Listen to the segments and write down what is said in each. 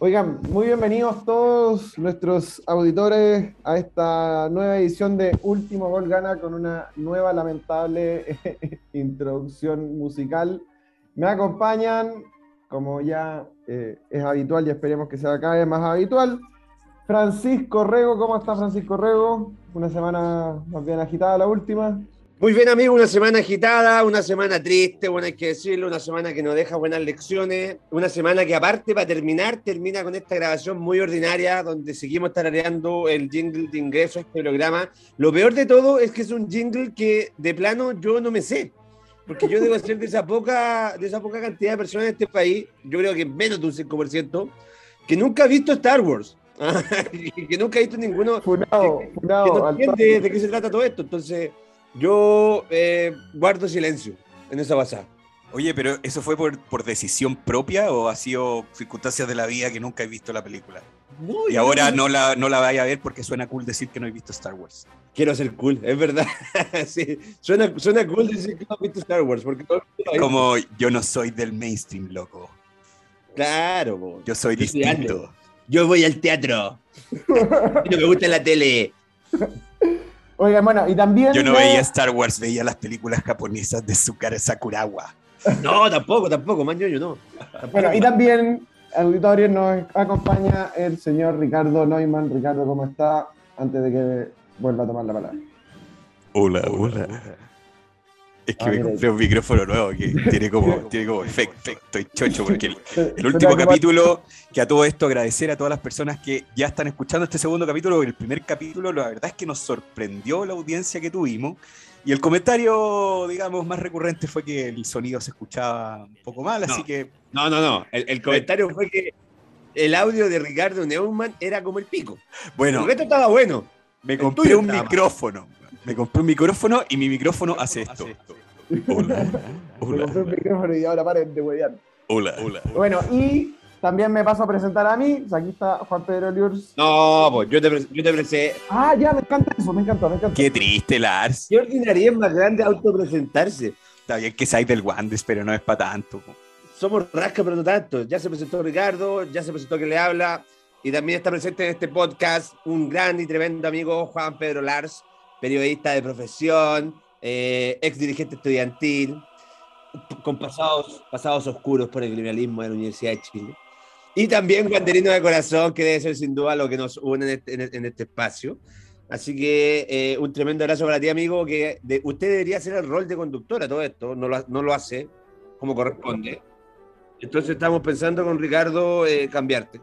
Oigan, muy bienvenidos todos nuestros auditores a esta nueva edición de Último Gol Gana con una nueva lamentable introducción musical. Me acompañan, como ya eh, es habitual y esperemos que sea cada vez más habitual, Francisco Rego. ¿Cómo está Francisco Rego? Una semana más bien agitada la última. Muy bien, amigo, una semana agitada, una semana triste, bueno, hay que decirlo, una semana que nos deja buenas lecciones, una semana que aparte, para terminar, termina con esta grabación muy ordinaria, donde seguimos tarareando el jingle de ingreso a este programa. Lo peor de todo es que es un jingle que, de plano, yo no me sé, porque yo debo ser de esa poca, de esa poca cantidad de personas en este país, yo creo que menos de un 5%, que nunca ha visto Star Wars, que nunca ha visto ninguno, Funado, que funado. no al entiende de qué se trata todo esto. Entonces, yo eh, guardo silencio en esa pasada. Oye, pero ¿eso fue por, por decisión propia o ha sido circunstancias de la vida que nunca he visto la película? Y ahora no la, no la vaya a ver porque suena cool decir que no he visto Star Wars. Quiero ser cool, es verdad. sí, suena, suena cool decir que no has visto Star Wars. Porque. Como yo no soy del mainstream, loco. Claro, po. Yo soy Yo soy distinto. yo voy al teatro. no me gusta la tele. Oigan, bueno, y también. Yo no me- veía Star Wars, veía las películas japonesas de Sukara Sakurawa. No, tampoco, tampoco, más yo no. Bueno, y también, auditorio, nos acompaña el señor Ricardo Neumann. Ricardo, ¿cómo está? Antes de que vuelva a tomar la palabra. Hola, hola. Es que Ah, me compré un micrófono nuevo que tiene como, tiene como efecto. Estoy chocho porque el, último capítulo, que a todo esto agradecer a todas las personas que ya están escuchando este segundo capítulo, el primer capítulo, la verdad es que nos sorprendió la audiencia que tuvimos. Y el comentario, digamos, más recurrente fue que el sonido se escuchaba un poco mal, así No. que No, no, no. El, el comentario fue que el audio de Ricardo Neumann era como el pico. bueno, El resto estaba bueno. me compré un micrófono. Me compré un micrófono y mi micrófono hace esto. Hola, Me hola, compré un micrófono y ahora paren de huevear. hola, hola. Bueno, y también me paso a presentar a mí. Aquí está Juan Pedro Liurs. No, pues yo te, pre- yo te presé. Ah, ya, me encanta eso, me encantó, me encantó. Qué triste, Lars. ¿Qué ordinaria es más grande autopresentarse? Está bien que seáis del Wandes, pero no es para tanto. po. Somos rasca, pero no tanto. Ya se presentó Ricardo, ya se presentó que le habla, y también está presente en este podcast un gran y tremendo amigo, Juan Pedro Lars, periodista de profesión, eh, ex dirigente estudiantil, con pasados, pasados oscuros por el criminalismo de la Universidad de Chile. Y también guanderino de corazón, que debe ser sin duda lo que nos une en este, en este- en este espacio. Así que eh, un tremendo abrazo para ti, amigo, que de- usted debería hacer el rol de conductora todo esto, no lo, no lo hace como corresponde. Entonces estamos pensando con Ricardo eh, cambiarte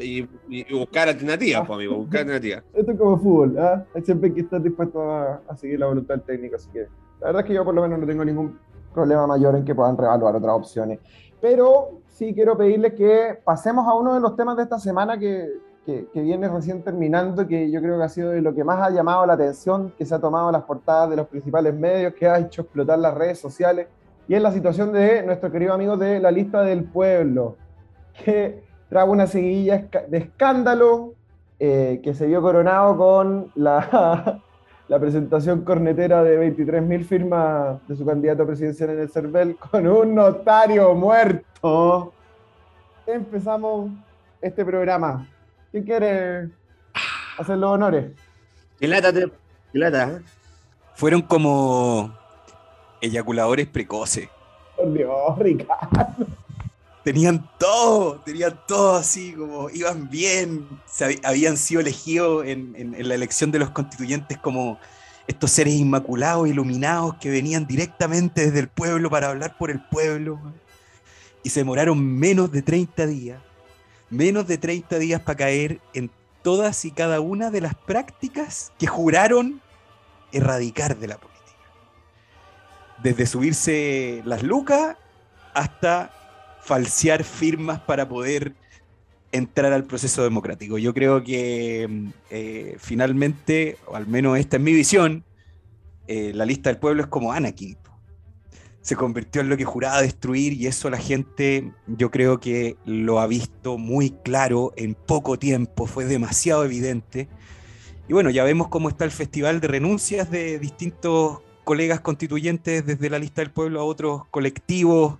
y, y buscar alternativas, pues, amigo, buscar alternativas. Esto es como fútbol, ¿ah? Hay siempre que estar dispuesto a, a seguir la voluntad del técnico, así que la verdad es que yo por lo menos no tengo ningún problema mayor en que puedan reevaluar otras opciones. Pero sí quiero pedirles que pasemos a uno de los temas de esta semana que, que, que viene recién terminando, que yo creo que ha sido de lo que más ha llamado la atención, que se ha tomado las portadas de los principales medios, que ha hecho explotar las redes sociales, y es la situación de nuestro querido amigo de la lista del pueblo, que trae una seguidilla de escándalo, eh, que se vio coronado con la, la presentación cornetera de 23.000 firmas de su candidato presidencial en el CERVEL con un notario muerto. Empezamos este programa. ¿Quién quiere hacer los honores? Qué lata, te- qué lata, ¿eh? Fueron como eyaculadores precoces. Por Dios, Ricardo. Tenían todo, tenían todo así, como iban bien, habían sido elegidos en, en- en la elección de los constituyentes como estos seres inmaculados, iluminados, que venían directamente desde el pueblo para hablar por el pueblo. Y se demoraron menos de 30 días, menos de 30 días para caer en todas y cada una de las prácticas que juraron erradicar de la política. Desde subirse las lucas hasta falsear firmas para poder entrar al proceso democrático. Yo creo que eh, finalmente, o al menos esta es mi visión, eh, la lista del pueblo es como Anakin. Se convirtió en lo que juraba destruir y eso la gente yo creo que lo ha visto muy claro en poco tiempo, fue demasiado evidente. Y bueno, ya vemos cómo está el festival de renuncias de distintos colegas constituyentes desde la lista del pueblo a otros colectivos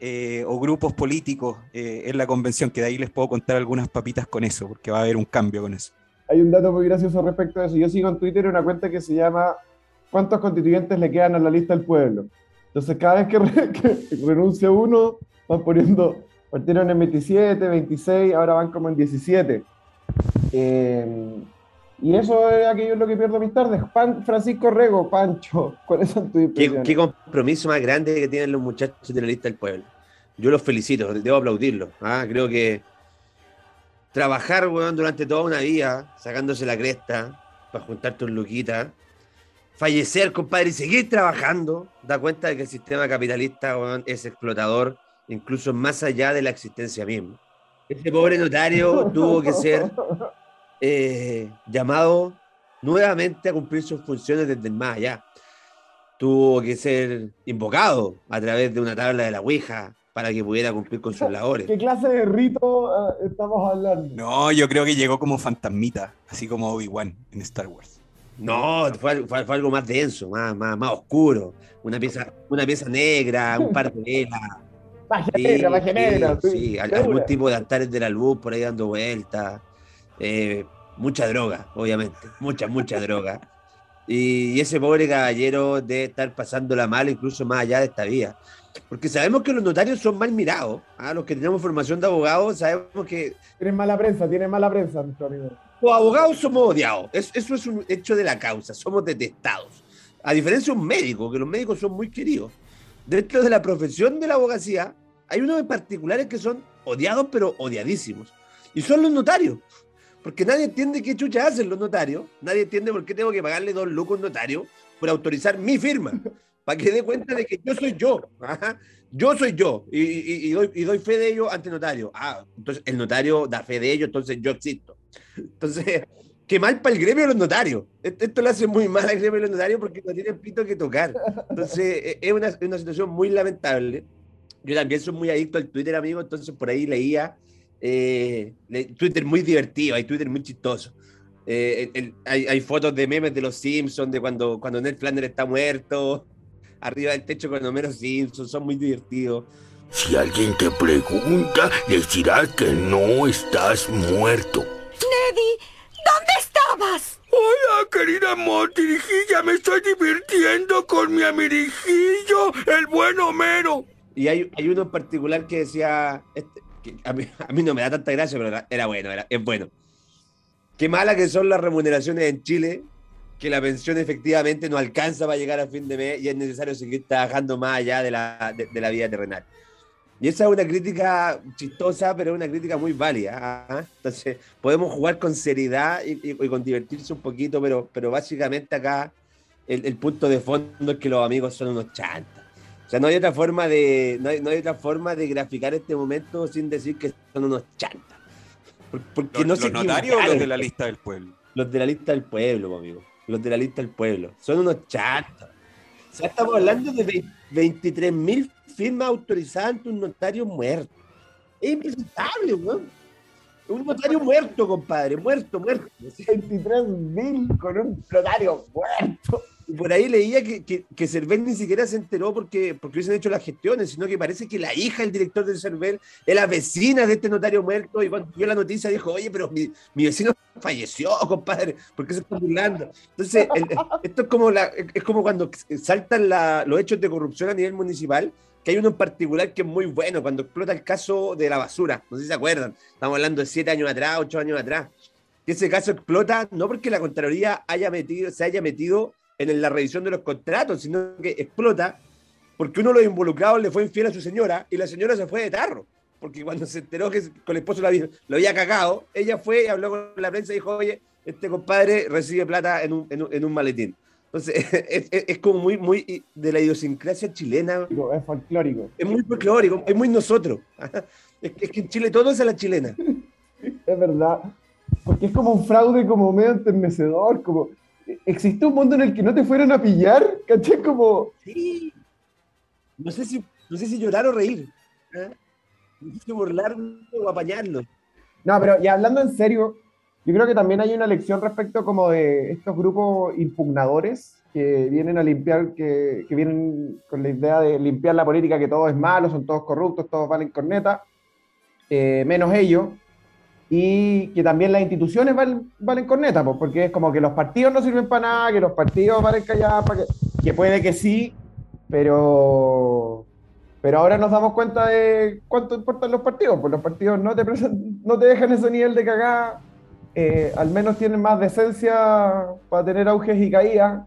eh, o grupos políticos eh, en la convención, que de ahí les puedo contar algunas papitas con eso, porque va a haber un cambio con eso. Hay un dato muy gracioso respecto a eso. Yo sigo en Twitter una cuenta que se llama ¿Cuántos constituyentes le quedan a la lista del pueblo? Entonces, cada vez que, renuncia uno, van poniendo, partieron en 27, 26, ahora van como en 17. Eh, y eso es aquello lo que pierdo mis tardes. Francisco Rego, Pancho, ¿cuáles son tus ¿Qué, ¿Qué, compromiso más grande que tienen los muchachos de la lista del pueblo. Yo los felicito, debo aplaudirlos. ¿ah? Creo que trabajar durante toda una vida, sacándose la cresta para juntar tus luquitas, fallecer, compadre, y seguir trabajando, da cuenta de que el sistema capitalista es explotador, incluso más allá de la existencia misma. Ese pobre notario tuvo que ser eh, llamado nuevamente a cumplir sus funciones desde el más allá. Tuvo que ser invocado a través de una tabla de la Ouija para que pudiera cumplir con sus labores. ¿Qué clase de rito eh, estamos hablando? No, yo creo que llegó como fantasmita, así como Obi-Wan en Star Wars. No, fue, algo más denso, más, más, más, oscuro. Una pieza, una pieza negra, un par de velas. Magia negra, magia negra. Sí, algún tipo de altares de la luz por ahí dando vueltas. Eh, mucha droga, obviamente, mucha, mucha droga. Y, ese pobre caballero debe estar pasándola mal, incluso más allá de esta vida. Porque sabemos que los notarios son mal mirados. ¿ah? Los que tenemos formación de abogados sabemos que. Tienen mala prensa, tienen mala prensa, nuestro amigo. Los abogados somos odiados. eso es un hecho de la causa. Somos detestados. A diferencia de un médico, que los médicos son muy queridos. Dentro de la profesión de la abogacía, hay unos en particulares que son odiados, pero odiadísimos. Y son los notarios. Porque nadie entiende qué chucha hacen los notarios. Nadie entiende por qué tengo que pagarle dos lucos a un notario por autorizar mi firma. Para que dé cuenta de que yo soy yo. Yo soy yo. Y, doy, fe de ello ante notario. Ah, entonces el notario da fe de ello, entonces yo existo. Entonces, qué mal para el gremio de los notarios. Esto lo hace muy mal al gremio de los notarios porque no tienen pito que tocar. Entonces, e, es una, una situación muy lamentable. Yo también soy muy adicto al Twitter, amigo, entonces por ahí leía eh, Twitter muy divertido, hay Twitter muy chistoso. Eh, hay, fotos de memes de los Simpsons, de cuando, cuando Ned Flanders está muerto, arriba del techo con Homero Simpson, son muy divertidos. Si alguien te pregunta, les dirás que no estás muerto. Neddy, ¿dónde estabas? Hola, querida Motirijilla, me estoy divirtiendo con mi amirijillo, el buen Homero. Y hay, hay uno en particular que decía, este, a, mí, no me da tanta gracia, pero era, bueno, era, es bueno. Qué mala que son las remuneraciones en Chile, que la pensión efectivamente no alcanza para llegar a fin de mes y es necesario seguir trabajando más allá de la, de, la vida terrenal. Y esa es una crítica chistosa, pero es una crítica muy válida. ¿ah? Entonces, podemos jugar con seriedad y, con divertirse un poquito, pero, pero básicamente acá el, punto de fondo es que los amigos son unos chantas. O sea, no hay otra forma de, no hay, otra forma de graficar este momento sin decir que son unos chantas. Porque los, no los notarios o los de la lista del pueblo. Los de la lista del pueblo, amigo. Los de la lista del pueblo. Son unos chantas. O sea, estamos hablando de 23.000 firmas autorizadas ante un notario muerto. Es impresentable, weón. Un notario muerto, compadre, muerto, muerto. 23.000 con un notario muerto por ahí leía que, que, que, Cervel ni siquiera se enteró porque, porque hubiesen hecho las gestiones, sino que parece que la hija del director de Cervel es la vecina de este notario muerto y cuando vio la noticia dijo, oye, pero mi, mi vecino falleció, compadre, ¿por qué se está burlando? Entonces, esto es como, la, es como cuando saltan los hechos de corrupción a nivel municipal, que hay uno en particular que es muy bueno, cuando explota el caso de la basura, no sé si se acuerdan, estamos hablando de siete años atrás, ocho años atrás, que ese caso explota no porque la Contraloría haya metido, se haya metido en la revisión de los contratos, sino que explota porque uno de los involucrados le fue infiel a su señora y la señora se fue de tarro. Porque cuando se enteró que con el esposo lo había cagado, ella fue y habló con la prensa y dijo, oye, este compadre recibe plata en un, en un, maletín. Entonces, es, como muy, muy de la idiosincrasia chilena. Es folclórico. Es muy folclórico, es muy nosotros. Es, que en Chile todo es a la chilena. es verdad. Porque es como un fraude como medio enternecedor, como existe un mundo en el que no te fueran a pillar, ¿caché? Como... Sí. No sé si, no sé si llorar o reír. ¿eh? No sé si burlarme o apañarlo. No, pero y hablando en serio, yo creo que también hay una lección respecto como de estos grupos impugnadores que vienen a limpiar, que, que vienen con la idea de limpiar la política, que todo es malo, son todos corruptos, todos valen corneta, eh, menos ellos, y que también las instituciones valen, valen corneta, pues, porque es como que los partidos no sirven para nada, que los partidos valen callar, para que, que puede que sí, pero, pero ahora nos damos cuenta de cuánto importan los partidos, pues los partidos no te, no te dejan ese nivel de cagada, eh, al menos tienen más decencia para tener auges y caídas,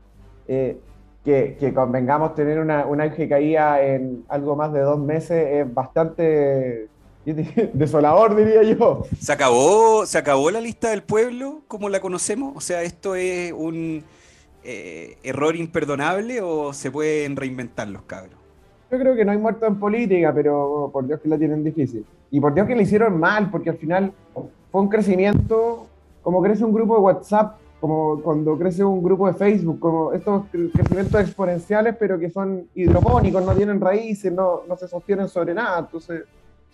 eh, que, que, convengamos tener una, una auge y caída en algo más de dos meses es bastante desolador, diría yo. ¿Se acabó, ¿Se acabó la lista del pueblo como la conocemos? O sea, ¿esto es un eh, error imperdonable o se pueden reinventar los cabros? Yo creo que no hay muertos en política, pero por Dios que la tienen difícil. Y por Dios que le hicieron mal, porque al final fue un crecimiento, como crece un grupo de WhatsApp, como cuando crece un grupo de Facebook, como estos crecimientos exponenciales, pero que son hidropónicos, no tienen raíces, no, no se sostienen sobre nada. Entonces,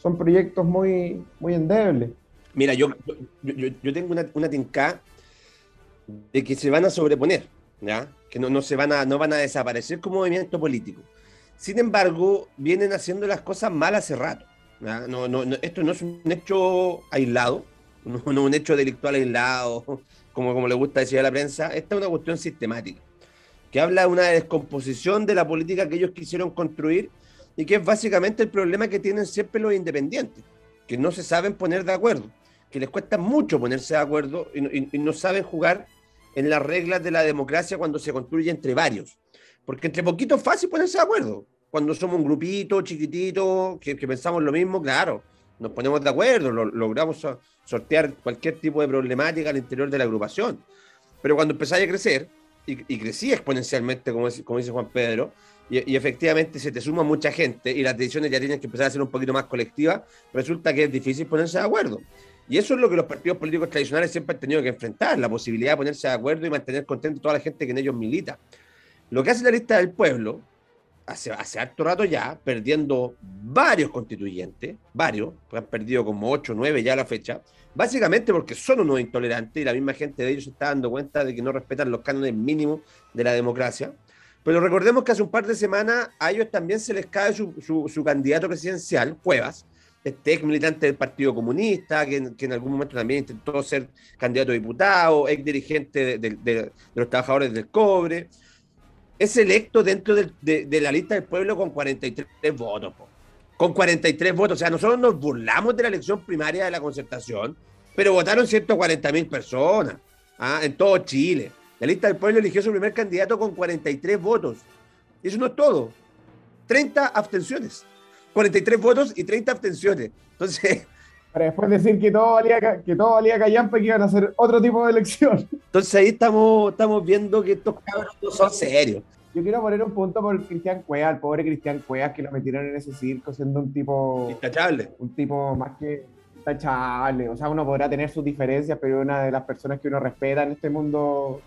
son proyectos muy, muy endebles. Mira, yo, yo, yo tengo una, una tinca de que se van a sobreponer, ¿ya? que no, no, se van a, no van a desaparecer como movimiento político. Sin embargo, vienen haciendo las cosas mal hace rato. No, no, esto no es un hecho aislado, no, no un hecho delictual aislado, como, como le gusta decir a la prensa. Esta es una cuestión sistemática, que habla de una descomposición de la política que ellos quisieron construir y que es básicamente el problema que tienen siempre los independientes, que no se saben poner de acuerdo, que les cuesta mucho ponerse de acuerdo y, no saben jugar en las reglas de la democracia cuando se construye entre varios. Porque entre poquitos es fácil ponerse de acuerdo. Cuando somos un grupito chiquitito que, pensamos lo mismo, claro, nos ponemos de acuerdo, logramos sortear cualquier tipo de problemática al interior de la agrupación. Pero cuando empezáis a crecer, y, y crecí exponencialmente, como, como dice Juan Pedro, y, efectivamente se te suma mucha gente y las decisiones ya tienen que empezar a ser un poquito más colectivas, resulta que es difícil ponerse de acuerdo. Y eso es lo que los partidos políticos tradicionales siempre han tenido que enfrentar, la posibilidad de ponerse de acuerdo y mantener contento a toda la gente que en ellos milita. Lo que hace la lista del pueblo, hace, hace harto rato ya, perdiendo varios constituyentes, varios, pues han perdido como 8 o 9 ya a la fecha, básicamente porque son unos intolerantes y la misma gente de ellos está dando cuenta de que no respetan los cánones mínimos de la democracia. Pero recordemos que hace un par de semanas a ellos también se les cae su, candidato presidencial, Cuevas, este ex militante del Partido Comunista, que, en algún momento también intentó ser candidato a diputado, ex dirigente de, los trabajadores del cobre. Es electo dentro de, la lista del pueblo con 43 votos. Con 43 votos. O sea, nosotros nos burlamos de la elección primaria de la concertación, pero votaron 140 mil personas ¿ah? en todo Chile. La lista del pueblo eligió su primer candidato con 43 votos. Y eso no es todo. 30 abstenciones. 43 votos y 30 abstenciones. Entonces. Para después decir que todo valía, que todo valía callampa y que iban a hacer otro tipo de elección. Entonces ahí estamos, estamos viendo que estos cabros no son serios. Yo quiero poner un punto por Cristian Cuevas, el pobre Cristian Cuevas que lo metieron en ese circo siendo un tipo. Intachable. Un tipo más que intachable. O sea, uno podrá tener sus diferencias, pero una de las personas que uno respeta en este mundo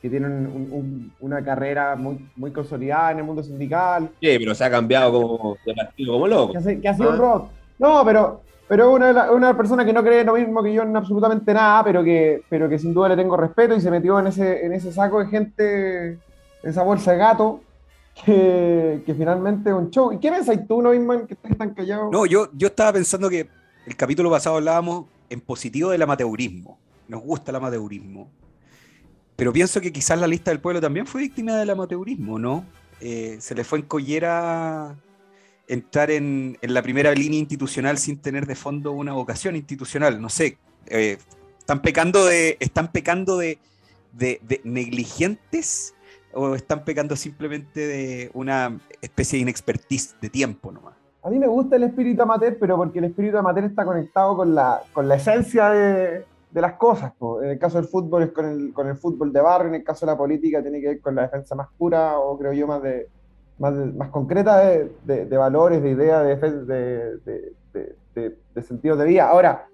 que tienen una carrera muy, muy consolidada en el mundo sindical. Sí, pero se ha cambiado como de partido como loco. Que ha, sido un ah. rock. No, pero, pero una, una persona que no cree lo mismo que yo en absolutamente nada, pero que, pero que sin duda le tengo respeto y se metió en ese, en ese saco de gente, en esa bolsa de gato. Que, que finalmente es un show. ¿Y qué pensáis tú, Noisman, que estás tan callado? No, yo, yo estaba pensando que el capítulo pasado hablábamos en positivo del amateurismo. Nos gusta el amateurismo pero pienso que quizás la lista del pueblo también fue víctima del amateurismo, ¿no? Eh, se le fue en collera entrar en, la primera línea institucional sin tener de fondo una vocación institucional. No sé, eh, están pecando de, están pecando de, negligentes o están pecando simplemente de una especie de inexpertise de tiempo nomás. A mí me gusta el espíritu amateur, pero porque el espíritu amateur está conectado con la, con la esencia de, de las cosas. En el caso del fútbol es con el, con el fútbol de barrio, en el caso de la política tiene que ver con la defensa más pura o creo yo más de más, más concreta de, de, valores, de ideas, de, de, sentido de vida. Ahora,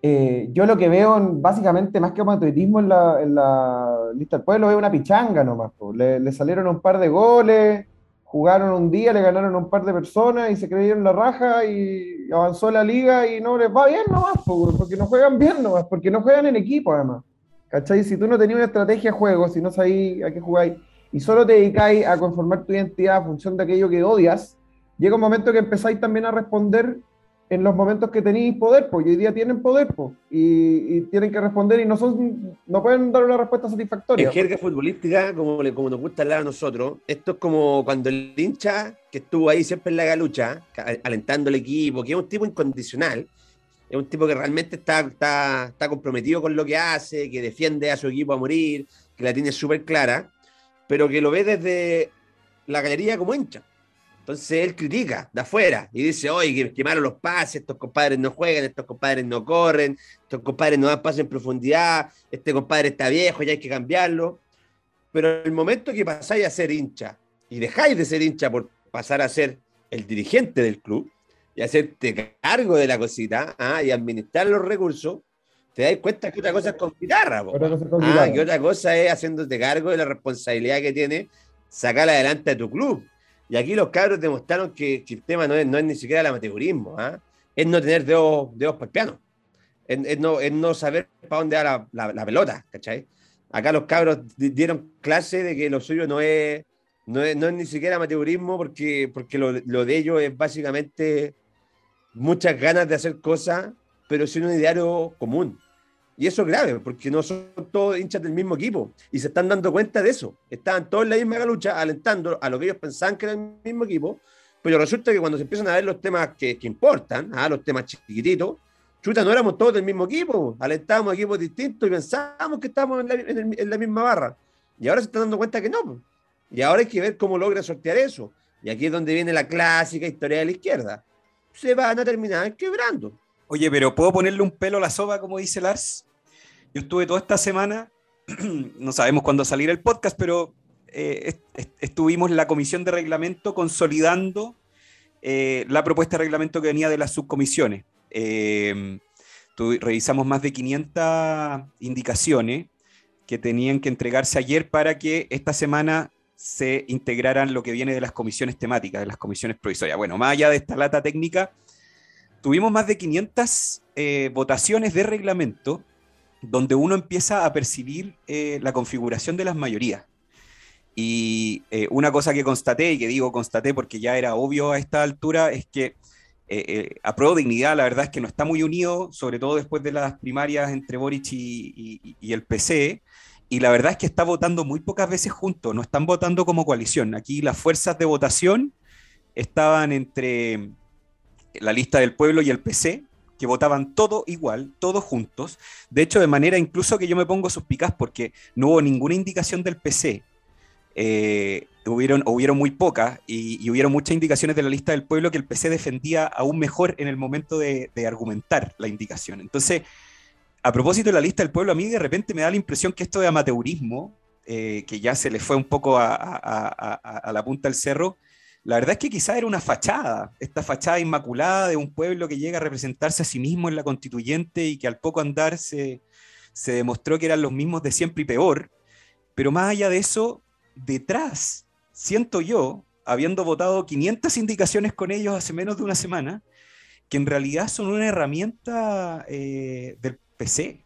eh, yo lo que veo básicamente más que amateurismo en la, en la lista del pueblo es una pichanga nomás. Le, salieron un par de goles, jugaron un día, le ganaron un par de personas y se creyeron la raja y avanzó la liga y no les va bien nomás, porque no juegan bien nomás, porque no juegan en equipo además. ¿Cachai? Si tú no tenías una estrategia de juego, si no sabéis a qué jugáis y solo te dedicáis a conformar tu identidad a función de aquello que odias, llega un momento que empezáis también a responder en los momentos que tenéis poder, pues hoy día tienen poder, pues, y, tienen que responder y no, son, no pueden dar una respuesta satisfactoria. En jerga futbolística, como, como nos gusta hablar a nosotros, esto es como cuando el hincha que estuvo ahí siempre en la galucha, alentando al equipo, que es un tipo incondicional, es un tipo que realmente está, está, está comprometido con lo que hace, que defiende a su equipo a morir, que la tiene súper clara, pero que lo ve desde la galería como hincha. Entonces él critica de afuera y dice, oye, que los pases, estos compadres no juegan, estos compadres no corren, estos compadres no dan pases en profundidad, este compadre está viejo, ya hay que cambiarlo. Pero el momento que pasáis a ser hincha y dejáis de ser hincha por pasar a ser el dirigente del club y hacerte cargo de la cosita ¿ah? y administrar los recursos, te das cuenta que otra cosa es con guitarra. Ah, que otra cosa es haciéndote cargo de la responsabilidad que tiene sacar adelante a tu club. Y aquí los cabros demostraron que, el tema no es, no es, ni siquiera el amateurismo, ¿ah? es no tener dedos, dedos para el piano, es, no, es no saber para dónde va la, la, pelota, ¿cachai? Acá los cabros dieron clase de que lo suyo no es, no es, no es ni siquiera amateurismo porque, porque lo, lo, de ellos es básicamente muchas ganas de hacer cosas, pero sin un ideario común. Y eso es grave, porque no son todos hinchas del mismo equipo. Y se están dando cuenta de eso. Estaban todos en la misma lucha, alentando a lo que ellos pensaban que era el mismo equipo. Pero resulta que cuando se empiezan a ver los temas que, que importan, ¿ah? los temas chiquititos, chuta, no éramos todos del mismo equipo. Alentábamos equipos distintos y pensábamos que estábamos en la, misma barra. Y ahora se están dando cuenta que no. Y ahora hay que ver cómo logra sortear eso. Y aquí es donde viene la clásica historia de la izquierda. Se van a terminar quebrando. Oye, pero ¿puedo ponerle un pelo a la sopa, como dice Lars? Yo estuve toda esta semana, no sabemos cuándo salir el podcast, pero eh, estuvimos en la comisión de reglamento consolidando eh, la propuesta de reglamento que venía de las subcomisiones. Eh, revisamos más de 500 indicaciones que tenían que entregarse ayer para que esta semana se integraran lo que viene de las comisiones temáticas, de las comisiones provisorias. Bueno, más allá de esta lata técnica, tuvimos más de 500 votaciones de reglamento donde uno empieza a percibir eh, la configuración de las mayorías. Y eh, una cosa que constaté, y que digo constaté porque ya era obvio a esta altura, es que eh, a Pro Dignidad la verdad es que no está muy unido, sobre todo después de las primarias entre Boric y, y el PC, y la verdad es que está votando muy pocas veces juntos, no están votando como coalición. Aquí las fuerzas de votación estaban entre la lista del pueblo y el PC, que votaban todo igual, todos juntos. De hecho, de manera incluso que yo me pongo suspicaz porque no hubo ninguna indicación del PC. Eh, hubieron, muy pocas y, hubieron muchas indicaciones de la lista del pueblo que el PC defendía aún mejor en el momento de, argumentar la indicación. Entonces, a propósito de la lista del pueblo, a mí de repente me da la impresión que esto de amateurismo, eh, que ya se le fue un poco a, a la punta del cerro, la verdad es que quizá era una fachada, esta fachada inmaculada de un pueblo que llega a representarse a sí mismo en la constituyente y que al poco andar se, demostró que eran los mismos de siempre y peor. Pero más allá de eso, detrás, siento yo, habiendo votado 500 indicaciones con ellos hace menos de una semana, que en realidad son una herramienta eh, del PC.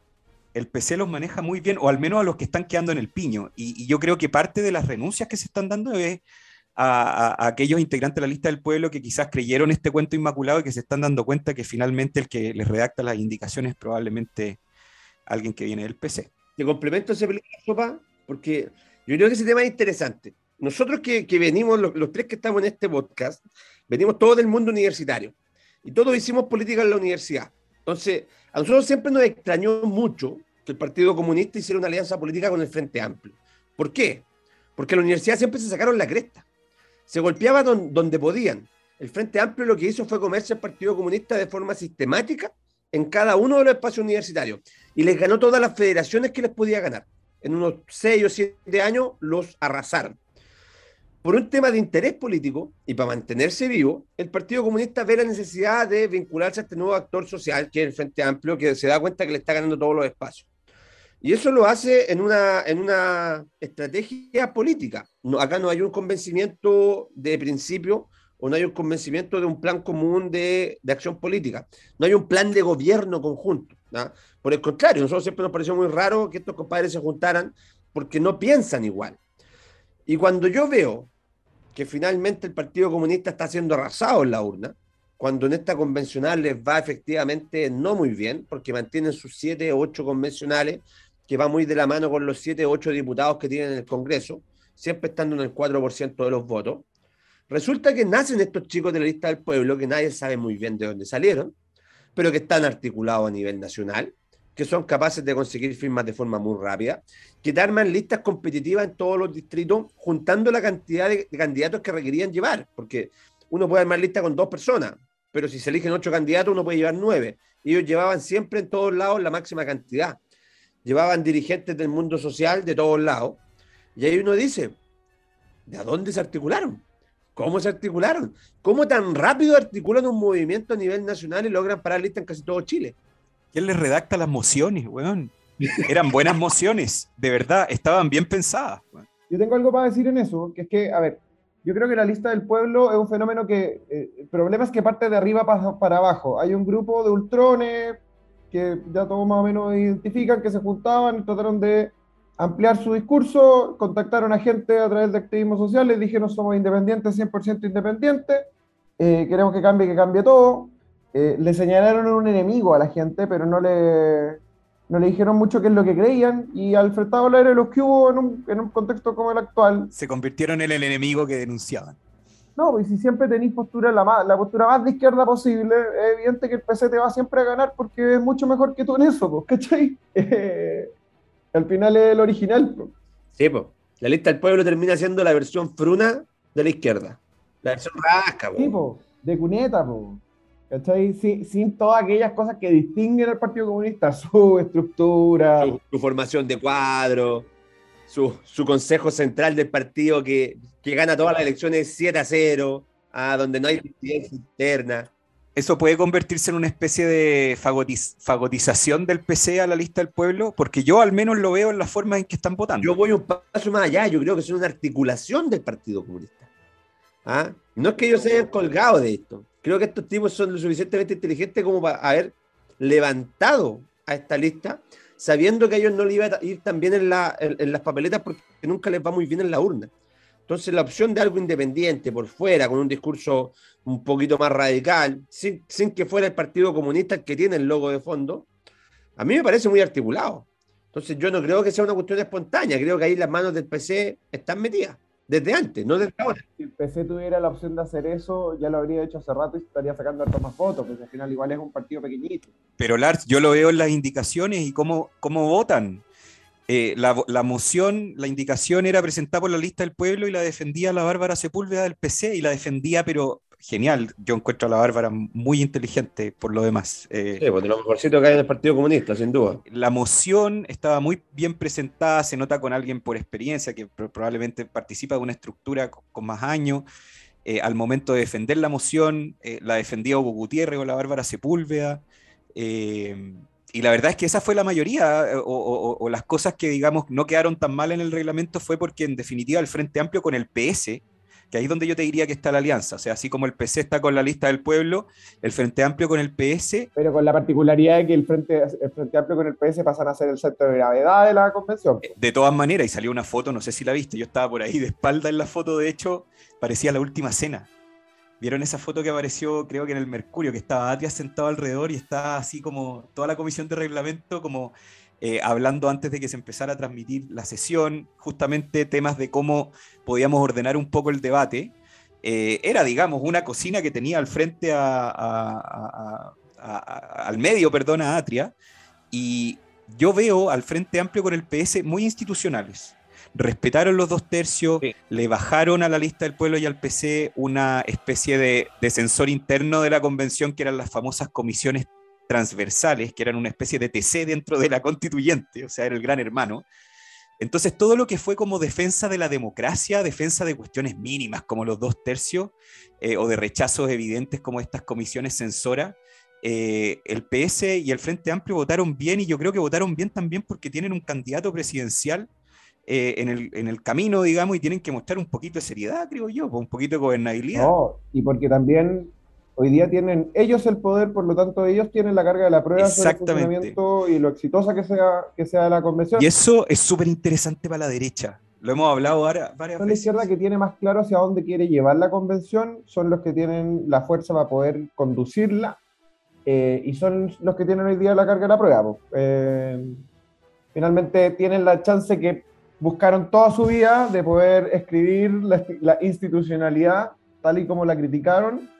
El PC los maneja muy bien, o al menos a los que están quedando en el piño. Y, y yo creo que parte de las renuncias que se están dando es a, aquellos integrantes de la lista del pueblo que quizás creyeron este cuento inmaculado y que se están dando cuenta que finalmente el que les redacta las indicaciones es probablemente alguien que viene del PC. Te complemento ese sopa porque yo creo que ese tema es interesante. Nosotros que, que venimos, los, los, tres que estamos en este podcast, venimos todos del mundo universitario y todos hicimos política en la universidad. Entonces, a nosotros siempre nos extrañó mucho que el Partido Comunista hiciera una alianza política con el Frente Amplio. ¿Por qué? Porque la universidad siempre se sacaron la cresta se golpeaban donde podían. El Frente Amplio lo que hizo fue comerse al Partido Comunista de forma sistemática en cada uno de los espacios universitarios y les ganó todas las federaciones que les podía ganar. En unos seis o siete años los arrasaron. por un tema de interés político y para mantenerse vivo, el Partido Comunista ve la necesidad de vincularse a este nuevo actor social, que es el Frente Amplio, que se da cuenta que le está ganando todos los espacios. Y eso lo hace en una, en una estrategia política. Acá no hay un convencimiento de principio o no hay un convencimiento de un plan común de, de acción política. No hay un plan de gobierno conjunto. Por el contrario, nosotros siempre nos pareció muy raro que estos compadres se juntaran porque no piensan igual. Y cuando yo veo que finalmente el Partido Comunista está siendo arrasado en la urna, cuando en esta convencional les va efectivamente no muy bien, porque mantienen sus siete o ocho convencionales, que va muy de la mano con los siete o ocho diputados que tienen en el Congreso, siempre estando en el 4% de los votos. Resulta que nacen estos chicos de la lista del pueblo, que nadie sabe muy bien de dónde salieron, pero que están articulados a nivel nacional, que son capaces de conseguir firmas de forma muy rápida, que te arman listas competitivas en todos los distritos, juntando la cantidad de, candidatos que requerían llevar, porque uno puede armar lista con dos personas, pero si se eligen ocho candidatos, uno puede llevar nueve. Ellos llevaban siempre en todos lados la máxima cantidad. Llevaban dirigentes del mundo social de todos lados. Y ahí uno dice, ¿de dónde se articularon? ¿Cómo se articularon? ¿Cómo tan rápido articulan un movimiento a nivel nacional y logran parar lista en casi todo Chile? ¿Quién les redacta las mociones, weón? Eran buenas mociones, de verdad, estaban bien pensadas. Yo tengo algo para decir en eso, que es que, a ver, yo creo que la lista del pueblo es un fenómeno que, eh, el problema es que parte de arriba para, para abajo. Hay un grupo de ultrones que ya todos más o menos identifican que se juntaban trataron de ampliar su discurso, contactaron a gente a través de activismo social, les dijeron somos independientes, 100% independientes, eh, queremos que cambie, que cambie todo. Eh, le señalaron un enemigo a la gente, pero no le, no le dijeron mucho qué es lo que creían, y al enfrentado al aire los que hubo en un, en un contexto como el actual. Se convirtieron en el enemigo que denunciaban. No, y si siempre tenéis postura la, más, la postura más de izquierda posible, es evidente que el PC te va siempre a ganar porque es mucho mejor que tú en eso, pues, ¿cachai? al final es el original. Pues. Sí, pues. La lista del pueblo termina siendo la versión fruna de la izquierda. La versión rasca, pues. Sí, pues, de cuneta, pues. ¿cachai? Sin, todas aquellas cosas que distinguen al Partido Comunista, su estructura. Su, formación de cuadro, su, consejo central del partido que, gana todas las elecciones 7 a 0, a donde no hay presidencia interna. ¿Eso puede convertirse en una especie de fagotización del PC a la lista del pueblo? Porque yo al menos lo veo en la forma en que están votando. Yo voy un paso más allá, yo creo que es una articulación del Partido Comunista. ¿Ah? No es que ellos se hayan colgado de esto, creo que estos tipos son lo suficientemente inteligentes como para haber levantado a esta lista, sabiendo que a ellos no les iba a ir tan bien en, las papeletas porque nunca les va muy bien en la urna. Entonces, la opción de algo independiente por fuera, con un discurso un poquito más radical, sin, sin que fuera el Partido Comunista el que tiene el logo de fondo, a mí me parece muy articulado. Entonces, yo no creo que sea una cuestión espontánea, creo que ahí las manos del PC están metidas desde antes, no desde ahora. Si el PC tuviera la opción de hacer eso, ya lo habría hecho hace rato y estaría sacando hartas más fotos, porque al final igual es un partido pequeñito. Pero Lars, yo lo veo en las indicaciones y cómo, cómo votan. Eh, la, la, moción, la indicación era presentada por la lista del pueblo y la defendía la Bárbara Sepúlveda del PC y la defendía, pero genial. Yo encuentro a la Bárbara muy inteligente por lo demás. Eh, sí, pues de lo mejorcito que hay en el Partido Comunista, sin duda. La moción estaba muy bien presentada, se nota con alguien por experiencia que probablemente participa de una estructura con, más años. Eh, al momento de defender la moción, eh, la defendía Hugo Gutiérrez o la Bárbara Sepúlveda. y la verdad es que esa fue la mayoría, o, o, las cosas que, digamos, no quedaron tan mal en el reglamento fue porque, en definitiva, el Frente Amplio con el PS que ahí es donde yo te diría que está la alianza. O sea, así como el PC está con la lista del pueblo, el Frente Amplio con el PS. Pero con la particularidad de que el Frente, el Frente Amplio con el PS pasan a ser el centro de gravedad de la convención. De todas maneras, y salió una foto, no sé si la viste, yo estaba por ahí de espalda en la foto, de hecho, parecía la última cena. ¿Vieron esa foto que apareció, creo que en el Mercurio, que estaba Atria sentado alrededor y está así como toda la comisión de reglamento, como eh, hablando antes de que se empezara a transmitir la sesión, justamente temas de cómo podíamos ordenar un poco el debate. Eh, era, digamos, una cocina que tenía al frente al medio, perdón, a Atria, y yo veo al Frente Amplio con el PS muy institucionales. Respetaron los dos tercios, le bajaron a la lista del pueblo y al PC una especie de, de censor interno de la convención, que eran las famosas comisiones transversales, que eran una especie de TC dentro de la constituyente, o sea, era el gran hermano. Entonces, todo lo que fue como defensa de la democracia, defensa de cuestiones mínimas como los dos tercios, eh, o de rechazos evidentes como estas comisiones censoras, eh, el PS y el Frente Amplio votaron bien y yo creo que votaron bien también porque tienen un candidato presidencial eh, en, el, en, el, camino, digamos, y tienen que mostrar un poquito de seriedad, creo yo, un poquito de gobernabilidad. No, y porque también hoy día tienen ellos el poder, por lo tanto ellos tienen la carga de la prueba sobre el funcionamiento y lo exitosa que sea, que sea la convención. Y eso es súper interesante para la derecha. Lo hemos hablado varias, varias son veces. La izquierda que tiene más claro hacia dónde quiere llevar la convención, son los que tienen la fuerza para poder conducirla eh, y son los que tienen hoy día la carga de la prueba. Eh, finalmente tienen la chance que buscaron toda su vida de poder escribir la, la institucionalidad tal y como la criticaron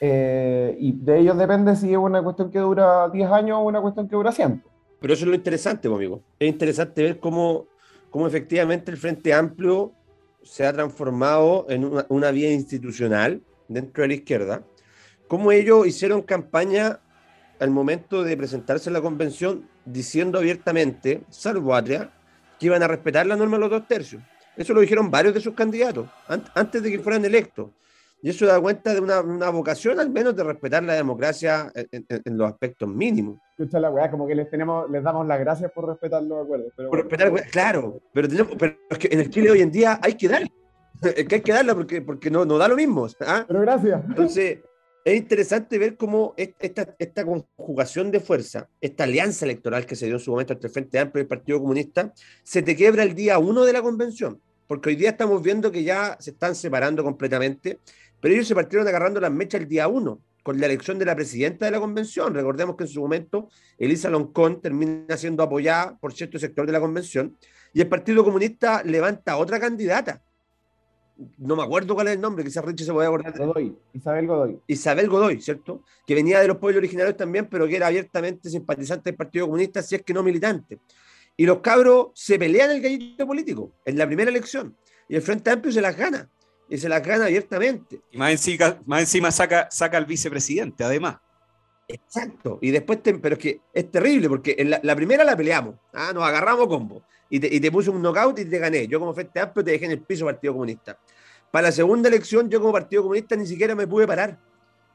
eh, y de ellos depende si es una cuestión que dura 10 años o una cuestión que dura 100. Pero eso es lo interesante, amigo. Es interesante ver cómo, cómo efectivamente el Frente Amplio se ha transformado en una, una vía institucional dentro de la izquierda. Cómo ellos hicieron campaña al momento de presentarse en la convención diciendo abiertamente, salvo Atria, que iban a respetar la norma de los dos tercios. Eso lo dijeron varios de sus candidatos antes de que fueran electos. Y eso da cuenta de una, una, vocación al menos de respetar la democracia en, en, en los aspectos mínimos. Escucha la weá, como que les, tenemos, les damos las gracias por respetar los acuerdos. Pero por respetar, claro, pero, tenemos, pero es que en el Chile hoy en día hay que darle. Es que hay que darla porque, porque no, no da lo mismo. ¿ah? Pero gracias. Entonces, es interesante ver cómo esta, esta conjugación de fuerza, esta alianza electoral que se dio en su momento entre el Frente Amplio y el Partido Comunista, se te quiebra el día uno de la convención. Porque hoy día estamos viendo que ya se están separando completamente pero ellos se partieron agarrando las mechas el día uno, con la elección de la presidenta de la convención. Recordemos que en su momento Elisa Loncón termina siendo apoyada por cierto sector de la convención y el Partido Comunista levanta otra candidata. No me acuerdo cuál es el nombre, quizás Richie se puede acordar. Godoy, Isabel Godoy. Isabel Godoy, ¿cierto? Que venía de los pueblos originarios también, pero que era abiertamente simpatizante del Partido Comunista, si es que no militante. Y los cabros se pelean el gallito político en la primera elección. Y el Frente Amplio se las gana y se las gana abiertamente. Y más encima, más encima saca, saca al vicepresidente, además. Exacto. Y después, te, pero es que es terrible, porque en la, la, primera la peleamos, ¿ah? nos agarramos combo, y te, y te puse un knockout y te gané. Yo como Frente Amplio te dejé en el piso Partido Comunista. Para la segunda elección, yo como Partido Comunista ni siquiera me pude parar.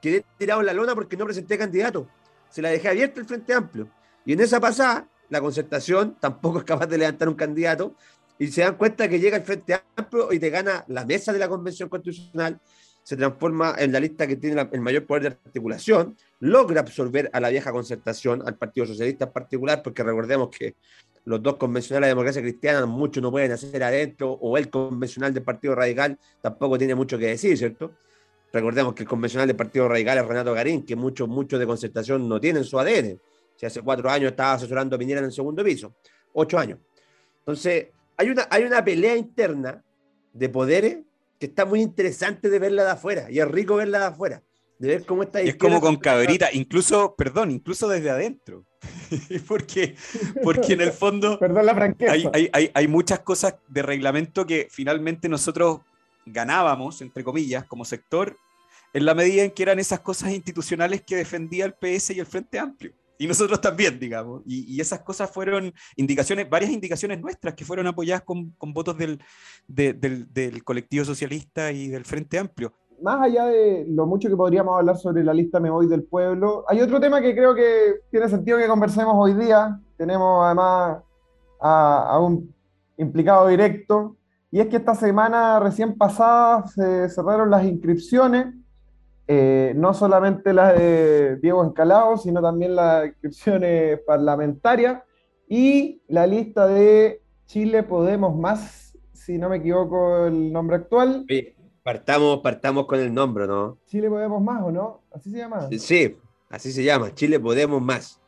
Quedé tirado en la lona porque no presenté candidato. Se la dejé abierta el Frente Amplio. Y en esa pasada, la concertación tampoco es capaz de levantar un candidato y se dan cuenta que llega el Frente Amplio y te gana la mesa de la Convención Constitucional, se transforma en la lista que tiene el mayor poder de articulación, logra absorber a la vieja concertación, al Partido Socialista en particular, porque recordemos que los dos convencionales de democracia cristiana mucho no pueden hacer adentro, o el convencional del Partido Radical tampoco tiene mucho que decir, ¿cierto? Recordemos que el convencional del Partido Radical es Renato Garín, que muchos mucho de concertación no tienen su ADN. Si hace cuatro años estaba asesorando a en el segundo piso, ocho años. Entonces, hay una, hay una pelea interna de poderes que está muy interesante de verla de afuera, y es rico verla de afuera, de ver cómo está. Es como con cabrita, incluso, perdón, incluso desde adentro. porque, porque en el fondo perdón la franqueza. Hay, hay, hay, hay muchas cosas de reglamento que finalmente nosotros ganábamos, entre comillas, como sector, en la medida en que eran esas cosas institucionales que defendía el PS y el Frente Amplio y nosotros también, digamos. Y, y, esas cosas fueron indicaciones, varias indicaciones nuestras que fueron apoyadas con, con votos del, de, del, del, colectivo socialista y del Frente Amplio. Más allá de lo mucho que podríamos hablar sobre la lista Me Voy del Pueblo, hay otro tema que creo que tiene sentido que conversemos hoy día. Tenemos además a, a un implicado directo, y es que esta semana recién pasada se cerraron las inscripciones eh, no solamente las de Diego Escalado, sino también las inscripciones parlamentarias y la lista de Chile Podemos Más, si no me equivoco el nombre actual. Sí, partamos, partamos con el nombre, ¿no? Chile Podemos Más, ¿o no? ¿Así se llama? Sí, así se llama, Chile Podemos Más.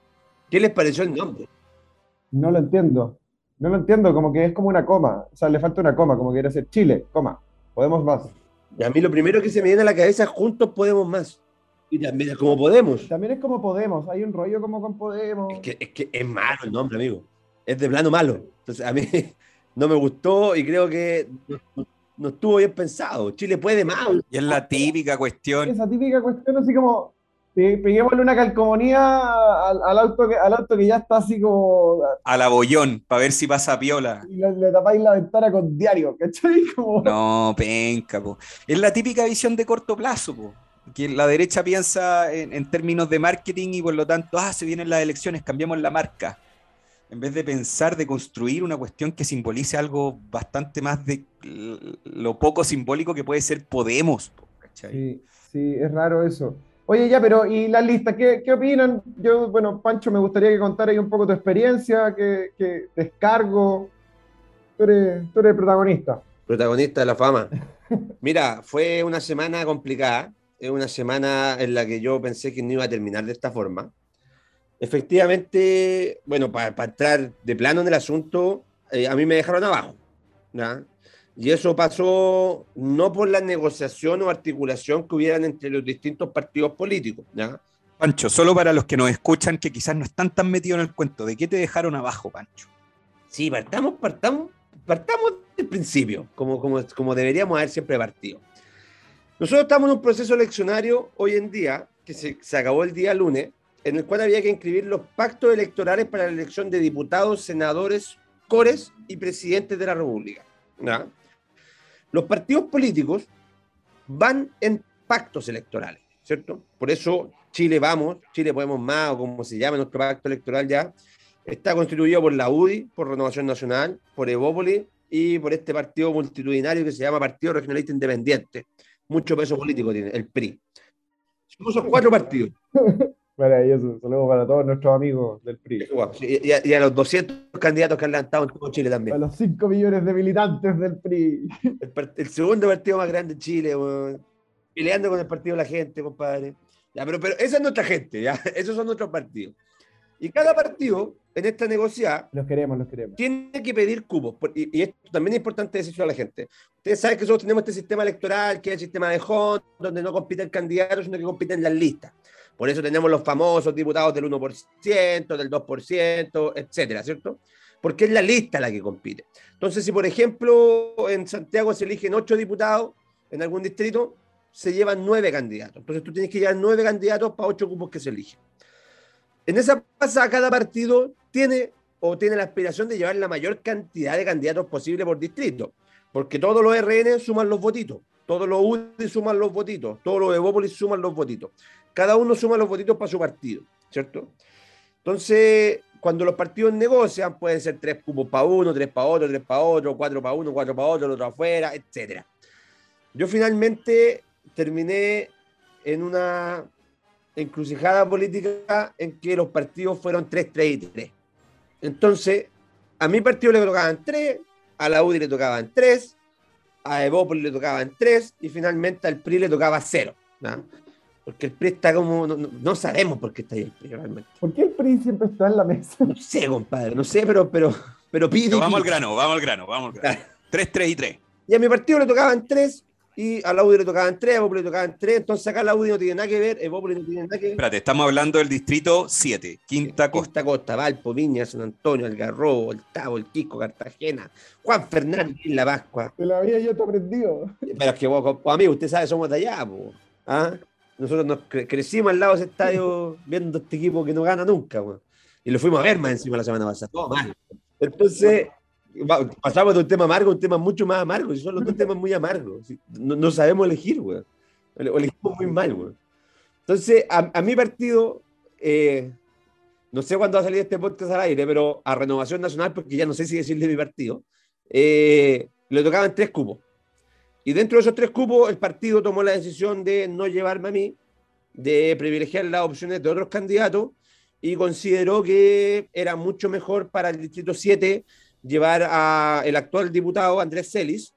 ¿Qué les pareció el nombre? No lo entiendo. No lo entiendo, como que es como una coma. O sea, le falta una coma, como que quiere ser Chile, coma. Podemos más. Y a mí lo primero que se me viene a la cabeza es juntos podemos más. Y también es como Podemos. También es como Podemos, hay un rollo como con Podemos. Es que es, que es malo el nombre, amigo. Es de plano malo. Entonces a mí no me gustó y creo que no, estuvo bien pensado. Chile puede más. Y es la típica cuestión. Esa típica cuestión así como, Peguémosle una calcomanía al, al auto que, al auto que ya está así como. A la bollón, para ver si pasa piola. y le, le tapáis la ventana con diario, ¿cachai? Como, No, penca, po. Es la típica visión de corto plazo, po. Que la derecha piensa en, en términos de marketing y por lo tanto, ah, se vienen las elecciones, cambiamos la marca. En vez de pensar de construir una cuestión que simbolice algo bastante más de lo poco simbólico que puede ser Podemos. po, ¿cachai? Sí, sí, es raro eso. Oye, ya, pero ¿y la lista? ¿Qué, qué opinan? Yo, bueno, Pancho, me gustaría que contaras un poco tu experiencia, que, que descargo. Tú eres, tú eres el protagonista. protagonista de la fama. Mira, fue una semana complicada, es una semana en la que yo pensé que no iba a terminar de esta forma. Efectivamente, bueno, para entrar de plano en el asunto, eh, a mí me dejaron abajo. ¿ya? Y eso pasó no por la negociación o articulación que hubieran entre los distintos partidos políticos. ¿ya? Pancho, solo para los que nos escuchan que quizás no están tan metidos en el cuento, ¿de qué te dejaron abajo, Pancho? Sí, partamos, partamos, partamos del principio, como, como, como deberíamos haber siempre partido. Nosotros estamos en un proceso eleccionario hoy en día, que se, se acabó el día lunes, en el cual había que inscribir los pactos electorales para la elección de diputados, senadores, cores y presidentes de la República. ¿ya? Los partidos políticos van en pactos electorales, ¿cierto? Por eso Chile Vamos, Chile Podemos Más, o como se llama nuestro pacto electoral ya, está constituido por la UDI, por Renovación Nacional, por Evópolis y por este partido multitudinario que se llama Partido Regionalista Independiente. Mucho peso político tiene, el PRI. Somos cuatro partidos. Maravilloso. Saludos para todos nuestros amigos del PRI. Y, y a, y a los 200 candidatos que han levantado en todo Chile A también. los 5 millones de militantes del PRI. El, el segundo partido más grande de Chile, weón. peleando con el partido de la gente, compadre. Ya, pero, pero esa es nuestra gente, ¿ya? esos son nuestros partidos. Y cada partido en esta negociada Los queremos, los queremos. tiene que pedir cupos. Y, y esto también es importante decirlo a la gente. Ustedes saben que nosotros tenemos este sistema electoral, que es el sistema de HON, donde no compiten candidatos, sino que compiten las listas. Por eso tenemos los famosos diputados del 1%, del 2%, etcétera, ¿cierto? Porque es la lista la que compite. Entonces, si por ejemplo en Santiago se eligen ocho diputados en algún distrito, se llevan nueve candidatos. Entonces tú tienes que llevar nueve candidatos para ocho cupos que se eligen. En esa pasada, cada partido tiene o tiene la aspiración de llevar la mayor cantidad de candidatos posible por distrito, porque todos los RN suman los votitos, todos los UDI suman los votitos, todos los Evópolis suman los votitos. Cada uno suma los votitos para su partido, ¿cierto? Entonces, cuando los partidos negocian, pueden ser tres cupos para uno, tres para otro, tres para otro, cuatro para uno, cuatro para otro, el otro afuera, etcétera. Yo finalmente terminé en una encrucijada política en que los partidos fueron 3, 3 y 3. Entonces, a mi partido le tocaban 3, a la UDI le tocaban 3, a Evópolis le tocaban 3 y finalmente al PRI le tocaba 0. Porque el PRI está como. No, no- no sabemos por qué está ahí el PRI realmente. ¿Por qué el PRI siempre está en la mesa? No sé, compadre, no sé, pero, pero, pero pide. Pero vamos al grano, vamos al grano, vamos al grano. 3, 3 y 3. Y a mi partido le tocaban 3 y a la UDI le tocaban 3, a Evópolis le tocaban 3. Entonces acá la UDI no tiene nada que ver, Evópolis no tiene nada que ver. Espérate, estamos hablando del distrito 7, Quinta Costa. Costa Costa, Valpo, Viña, San Antonio, Algarrobo, El Tavo, El Quisco, Cartagena, Juan Fernández, La Pascua. Te la había yo te aprendido. Pero es que vos, amigo, usted sabe, somos de allá, po. ¿Ah? Nosotros nos cre- crecimos al lado de ese estadio viendo este equipo que no gana nunca. Y lo fuimos a ver más encima la semana pasada. Todo mal. Entonces, pasamos de un tema amargo a un tema mucho más amargo. Y son los dos temas muy amargos. No, no sabemos elegir, güey. O elegimos muy mal, güey. Entonces, a, a mi partido, eh, no sé cuándo va a salir este podcast al aire, pero a Renovación Nacional, porque ya no sé si decirle mi partido, eh, le tocaban tres cupos. Y dentro de esos tres cupos, el partido tomó la decisión de no llevarme a mí, de privilegiar las opciones de otros candidatos y consideró que era mucho mejor para el Distrito 7 llevar a el actual diputado Andrés Celis,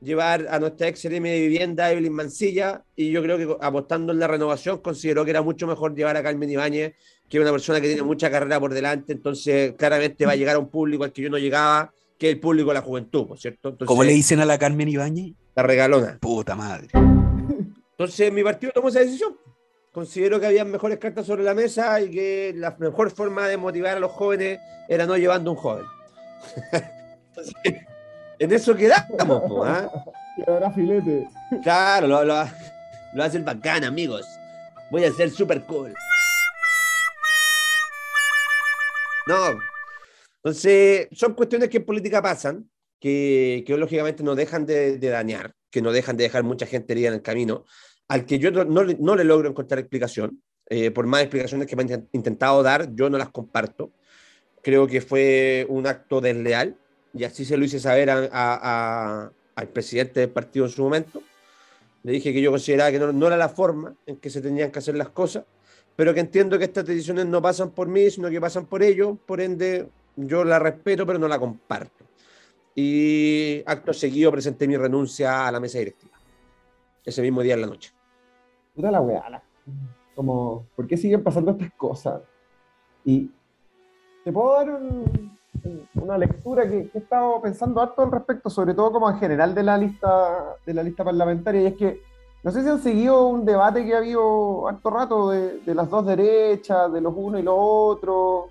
llevar a nuestra ex de vivienda Evelyn Mancilla y yo creo que apostando en la renovación consideró que era mucho mejor llevar a Carmen Ibáñez, que es una persona que tiene mucha carrera por delante, entonces claramente va a llegar a un público al que yo no llegaba, que es el público de la juventud, ¿por cierto? Entonces, ¿Cómo le dicen a la Carmen Ibáñez? La regalona. Puta madre. Entonces mi partido tomó esa decisión. Considero que había mejores cartas sobre la mesa y que la mejor forma de motivar a los jóvenes era no llevando un joven. Entonces, en eso quedamos, po, ¿ah? Y ahora filete. Claro, lo, lo- lo hace el bacán, amigos. Voy a ser super cool. No. Entonces, son cuestiones que en política pasan, que, lógicamente no dejan de, dañar, que no dejan de dejar mucha gente herida en el camino, al que yo no, le- logro encontrar explicación. Eh, por más explicaciones que me han intentado dar, yo no las comparto. Creo que fue un acto desleal y así se lo hice saber al presidente del partido en su momento. Le dije que yo consideraba que no, no era la forma en que se tenían que hacer las cosas, pero que entiendo que estas decisiones no pasan por mí, sino que pasan por ellos, por ende yo la respeto, pero no la comparto. Y acto seguido presenté mi renuncia a la mesa directiva, ese mismo día en la noche. Puta la weá. Como, ¿por qué siguen pasando estas cosas? Y te puedo dar un- un- una lectura que, que he estado pensando harto al respecto, sobre todo como en general de la lista, de la lista parlamentaria, y es que no sé si han seguido un debate que ha habido harto rato de, de las dos derechas, de los unos y los otros,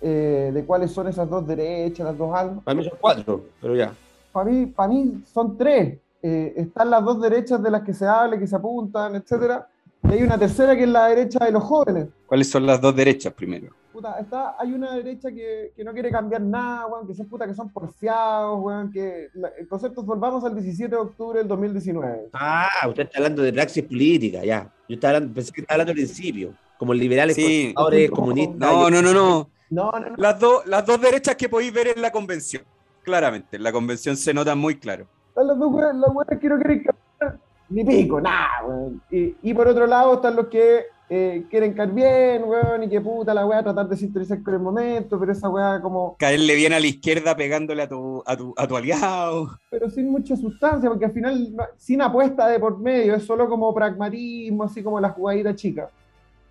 eh, de cuáles son esas dos derechas, las dos almas. Para mí son cuatro, pero ya. Para mí, para mí son tres. Eh, están las dos derechas de las que se habla, que se apuntan, etcétera. Y hay una tercera que es la derecha de los jóvenes. ¿Cuáles son las dos derechas primero? Puta, está, hay una derecha que, que no quiere cambiar nada, weón, que son puta que son porfiados, weón, que la- el concepto es volvamos al 17 de octubre del 2019. Ah, usted está hablando de praxis política, ya. Yo estaba hablando, pensé que estaba hablando al principio, como liberales, Sí. conservadores, comunistas. No, no, no, no. No, no, no. Las, dos las dos derechas que podéis ver en la convención. Claramente, en la convención se nota muy claro. Están los dos weones que no quieren cambiar ni pico, nada, weón. Y, y por otro lado están los que eh, quieren caer bien, weón, y que puta la weá, tratar de sintonizar con el momento, pero esa weá como, Caerle bien a la izquierda pegándole a tu, a tu, a tu aliado. pero sin mucha sustancia, porque al final, sin apuesta de por medio, es solo como pragmatismo, así como la jugadita chica.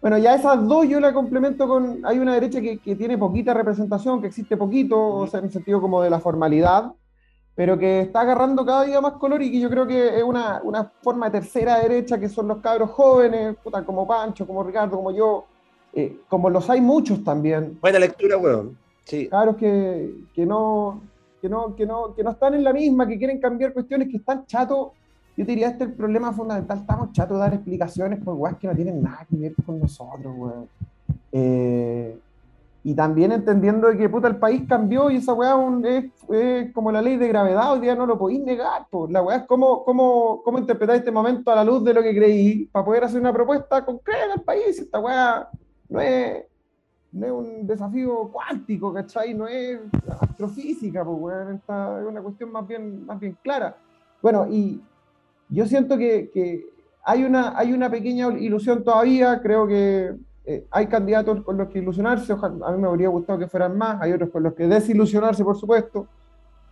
Bueno, ya esas dos yo la complemento con, hay una derecha que, que tiene poquita representación, que existe poquito, o sea, en el sentido como de la formalidad, pero que está agarrando cada día más color y que yo creo que es una, una forma de tercera derecha, que son los cabros jóvenes, puta, como Pancho, como Ricardo, como yo, eh, como los hay muchos también, Buena lectura, weón. Sí. cabros que, que no, que, no, que, no, que no están en la misma, que quieren cambiar cuestiones, que están chatos. Yo te diría, este es el problema fundamental. Estamos chatos de dar explicaciones por weas que no tienen nada que ver con nosotros, weón. Eh, y también entendiendo que puta, el país cambió y esa weá es, es como la ley de gravedad, hoy día no lo podéis negar. po. La weá es cómo, cómo, cómo interpretar este momento a la luz de lo que creí para poder hacer una propuesta concreta al país. Esta weá no es, no es un desafío cuántico, ¿cachai? No es astrofísica, pues, weón. Esta es una cuestión más bien, más bien clara. Bueno, y yo siento que, que hay, una, hay una pequeña ilusión todavía, creo que eh, hay candidatos con los que ilusionarse, ojalá, a mí me habría gustado que fueran más, hay otros con los que desilusionarse, por supuesto,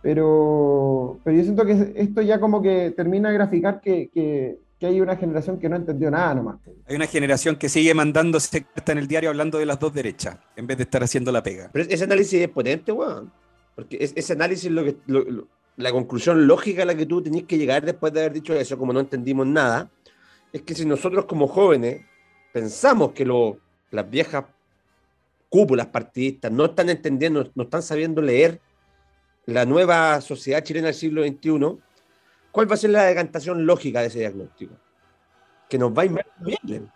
pero, pero yo siento que esto ya como que termina de graficar que, que, que hay una generación que no entendió nada nomás. Hay una generación que sigue mandándose carta en el diario hablando de las dos derechas, en vez de estar haciendo la pega. Pero ese análisis es potente, weón. Porque es- ese análisis es lo que, lo- lo- la conclusión lógica a la que tú tenías que llegar después de haber dicho eso, como no entendimos nada, es que si nosotros como jóvenes pensamos que lo- las viejas cúpulas partidistas no están entendiendo, no están sabiendo leer la nueva sociedad chilena del siglo XXI, ¿cuál va a ser la decantación lógica de ese diagnóstico? Que nos va a ir bien.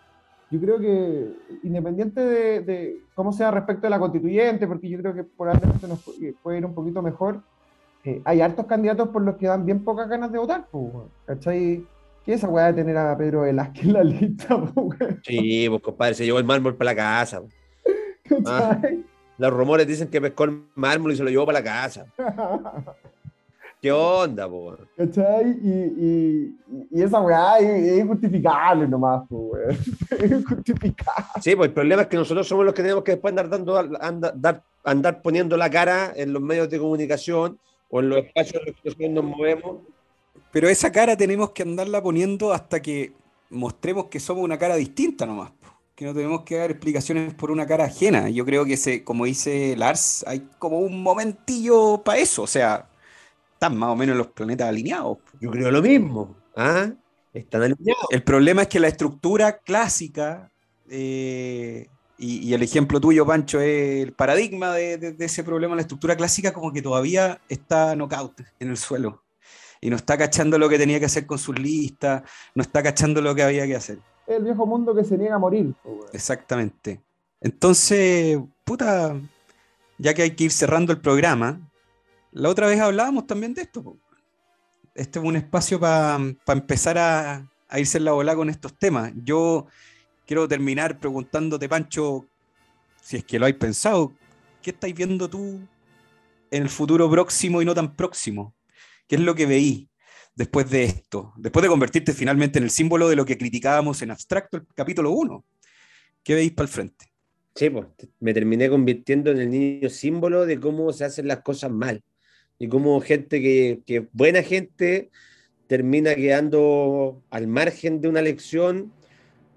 Yo creo que independiente de, de cómo sea respecto a la constituyente, porque yo creo que por nos pu- puede ir un poquito mejor, eh, hay hartos candidatos por los que dan bien pocas ganas de votar, pues. ¿cachai? ¿Qué es esa weá de tener a Pedro Velázquez en la lista, pues, weón? Sí, pues compadre, se llevó el mármol para la casa. ¿cachai? Los rumores dicen que pescó el mármol y se lo llevó para la casa. ¿Qué onda, po? ¿Cachai? Y, y, y esa weá es, injustificable nomás, pues, weón. Es injustificable. Sí, pues el problema es que nosotros somos los que tenemos que después andar dando, andar, dar- andar poniendo la cara en los medios de comunicación o en los espacios en los que nosotros nos movemos. Pero esa cara tenemos que andarla poniendo hasta que mostremos que somos una cara distinta nomás. Que no tenemos que dar explicaciones por una cara ajena. Yo creo que, se, como dice Lars, hay como un momentillo para eso. O sea, están más o menos los planetas alineados. Yo creo lo mismo. ¿Ah? Están alineados. El problema es que la estructura clásica, eh, y, y el ejemplo tuyo, Pancho, es el paradigma de, de- de ese problema, la estructura clásica como que todavía está knockout en el suelo. Y no está cachando lo que tenía que hacer con sus listas, no está cachando lo que había que hacer. el viejo mundo que se niega a morir. Exactamente. Entonces, puta, ya que hay que ir cerrando el programa, la otra vez hablábamos también de esto. Este es un espacio para empezar a, a irse en la bola con estos temas. Yo quiero terminar preguntándote, Pancho, si es que lo hay pensado, ¿qué estáis viendo tú en el futuro próximo y no tan próximo? ¿Qué es lo que veí después de esto? Después de convertirte finalmente en el símbolo de lo que criticábamos en abstracto el capítulo 1. ¿Qué veis para el frente? Sí, pues, me terminé convirtiendo en el niño símbolo de cómo se hacen las cosas mal. Y cómo gente que, que buena gente termina quedando al margen de una lección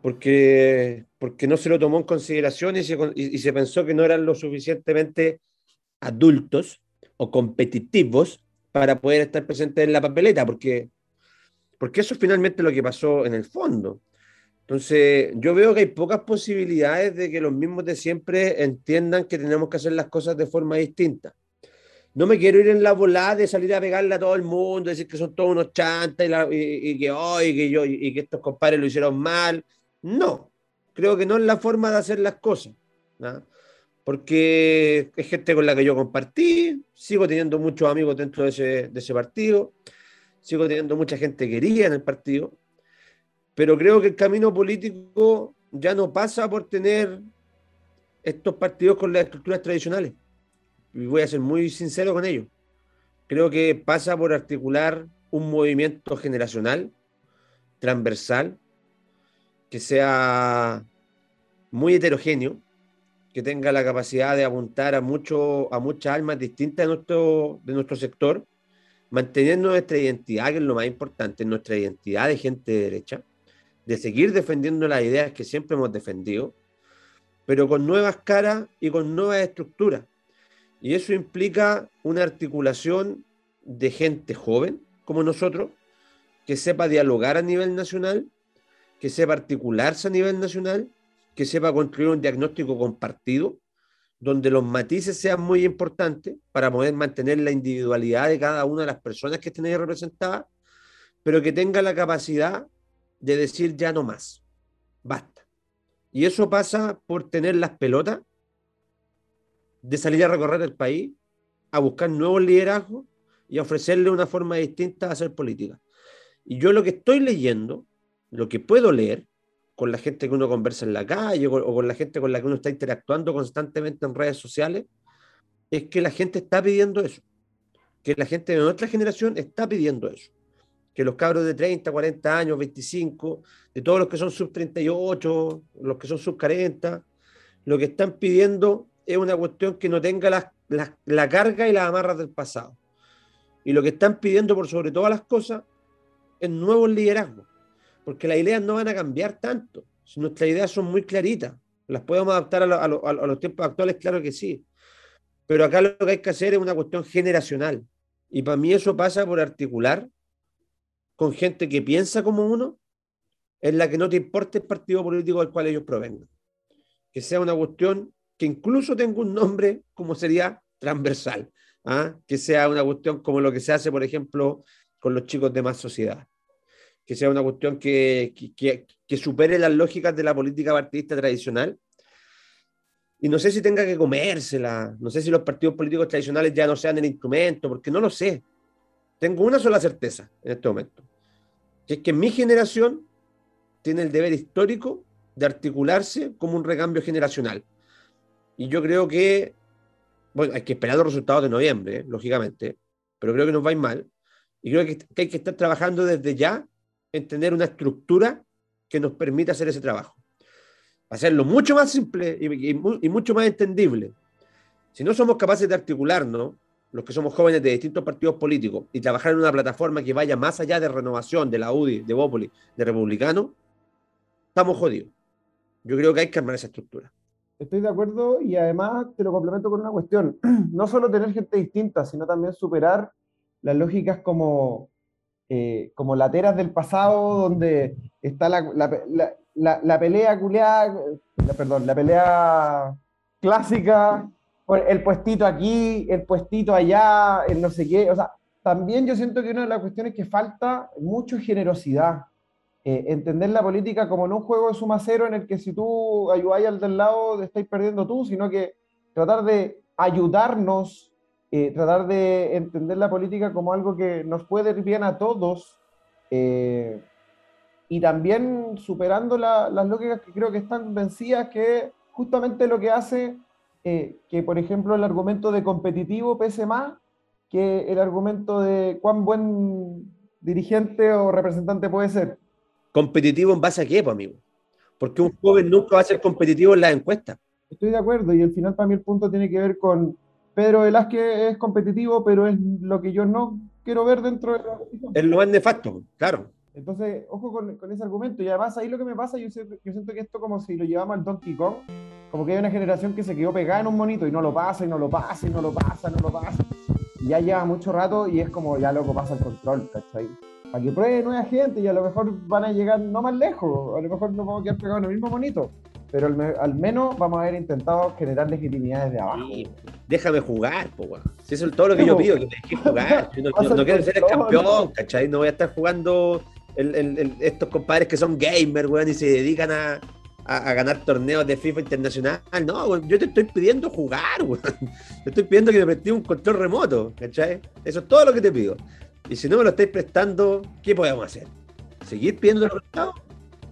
porque, porque no se lo tomó en consideración y se, y- y se pensó que no eran lo suficientemente adultos o competitivos para poder estar presentes en la papeleta, porque, porque eso es finalmente lo que pasó en el fondo. Entonces, yo veo que hay pocas posibilidades de que los mismos de siempre entiendan que tenemos que hacer las cosas de forma distinta. No me quiero ir en la volada de salir a pegarle a todo el mundo, decir que son todos unos chantas y, la- y- y que hoy, que yo, y que estos compadres lo hicieron mal. No, creo que no es la forma de hacer las cosas. Porque es gente con la que yo compartí, sigo teniendo muchos amigos dentro de ese, partido, sigo teniendo mucha gente querida en el partido, pero creo que el camino político ya no pasa por tener estos partidos con las estructuras tradicionales. Y voy a ser muy sincero con ello. Creo que pasa por articular un movimiento generacional, transversal, que sea muy heterogéneo, que tenga la capacidad de apuntar a, mucho, a muchas almas distintas de nuestro, de nuestro sector, manteniendo nuestra identidad, que es lo más importante, nuestra identidad de gente de derecha, de seguir defendiendo las ideas que siempre hemos defendido, pero con nuevas caras y con nuevas estructuras. Y eso implica una articulación de gente joven, como nosotros, que sepa dialogar a nivel nacional, que sepa articularse a nivel nacional, que sepa construir un diagnóstico compartido, donde los matices sean muy importantes para poder mantener la individualidad de cada una de las personas que estén ahí representadas, pero que tenga la capacidad de decir ya no más, basta. Y eso pasa por tener las pelotas de salir a recorrer el país, a buscar nuevos liderazgos y a ofrecerle una forma distinta de hacer política. Y yo lo que estoy leyendo, lo que puedo leer, con la gente que uno conversa en la calle o, con la gente con la que uno está interactuando constantemente en redes sociales, es que la gente está pidiendo eso. Que la gente de nuestra generación está pidiendo eso. Que los cabros de 30, 40 años, 25, de todos los que son sub 38, los que son sub 40, lo que están pidiendo es una cuestión que no tenga las- la carga y las amarras del pasado. Y lo que están pidiendo por sobre todas las cosas es nuevos liderazgos porque las ideas no van a cambiar tanto. Si nuestras ideas son muy claritas, las podemos adaptar a, lo- a lo- a los tiempos actuales, claro que sí. Pero acá lo que hay que hacer es una cuestión generacional. Y para mí eso pasa por articular con gente que piensa como uno, en la que no te importe el partido político del cual ellos provengan. Que sea una cuestión que incluso tenga un nombre como sería transversal. ¿ah? Que sea una cuestión como lo que se hace, por ejemplo, con los chicos de más sociedad que sea una cuestión que, que, que- supere las lógicas de la política partidista tradicional. Y no sé si tenga que comérsela, no sé si los partidos políticos tradicionales ya no sean el instrumento, porque no lo sé. Tengo una sola certeza en este momento, que es que mi generación tiene el deber histórico de articularse como un recambio generacional. Y yo creo que, bueno, hay que esperar los resultados de noviembre, ¿eh? lógicamente, pero creo que nos va a ir mal. Y creo que, que hay que estar trabajando desde ya en tener una estructura que nos permita hacer ese trabajo. Hacerlo mucho más simple y, y mu- y mucho más entendible. Si no somos capaces de articularnos, los que somos jóvenes de distintos partidos políticos, y trabajar en una plataforma que vaya más allá de renovación, de la UDI, de Bópoli, de Republicano, estamos jodidos. Yo creo que hay que armar esa estructura. Estoy de acuerdo y además te lo complemento con una cuestión. No solo tener gente distinta, sino también superar las lógicas como, eh, como lateras del pasado, donde está la, la- la- la- pelea culeada, perdón, la pelea clásica, el puestito aquí, el puestito allá, el no sé qué. O sea, también yo siento que una de las cuestiones que falta mucho es generosidad. eh, entender la política como no un juego de suma cero en el que si tú ayudáis al del lado estáis perdiendo tú, sino que tratar de ayudarnos, eh, tratar de entender la política como algo que nos puede ir bien a todos eh, y también superando la- las lógicas que creo que están vencidas, que justamente lo que hace que, por ejemplo, el argumento de competitivo pese más que el argumento de cuán buen dirigente o representante puede ser. ¿Competitivo en base a qué, pues, amigo? Porque un joven nunca va a ser competitivo en las encuestas. Estoy de acuerdo y al final para mí el punto tiene que ver con Pedro Velázquez es competitivo, pero es lo que yo no quiero ver dentro de la competición. Es lo más nefasto, claro. Entonces, ojo con, con ese argumento. Y además ahí lo que me pasa, yo, siento- yo siento que esto como si lo llevamos al Donkey Kong, como que hay una generación que se quedó pegada en un monito y no lo pasa, y no lo pasa, y no lo pasa, no lo pasa. Y ya lleva mucho rato y es como ya loco pasa el control, ¿cachai? Para que pruebe nueva gente y a lo mejor van a llegar no más lejos, a lo mejor nos vamos a quedar pegados en el mismo monito. Pero al, me- al menos vamos a haber intentado generar legitimidad desde abajo. Sí, Déjame jugar, po, weón. Si eso es todo lo que yo pido, que me dejes jugar. Yo no, quiero ser el campeón, ¿cachai? No voy a estar jugando el- el- el- estos compadres que son gamers, weón, y se dedican a, a- a ganar torneos de FIFA internacional. No, weón, yo te estoy pidiendo jugar, weón. Te estoy pidiendo que me prestes un control remoto, ¿cachai? Eso es todo lo que te pido. Y si no me lo estáis prestando, ¿qué podemos hacer? ¿Seguir pidiendo lo prestado?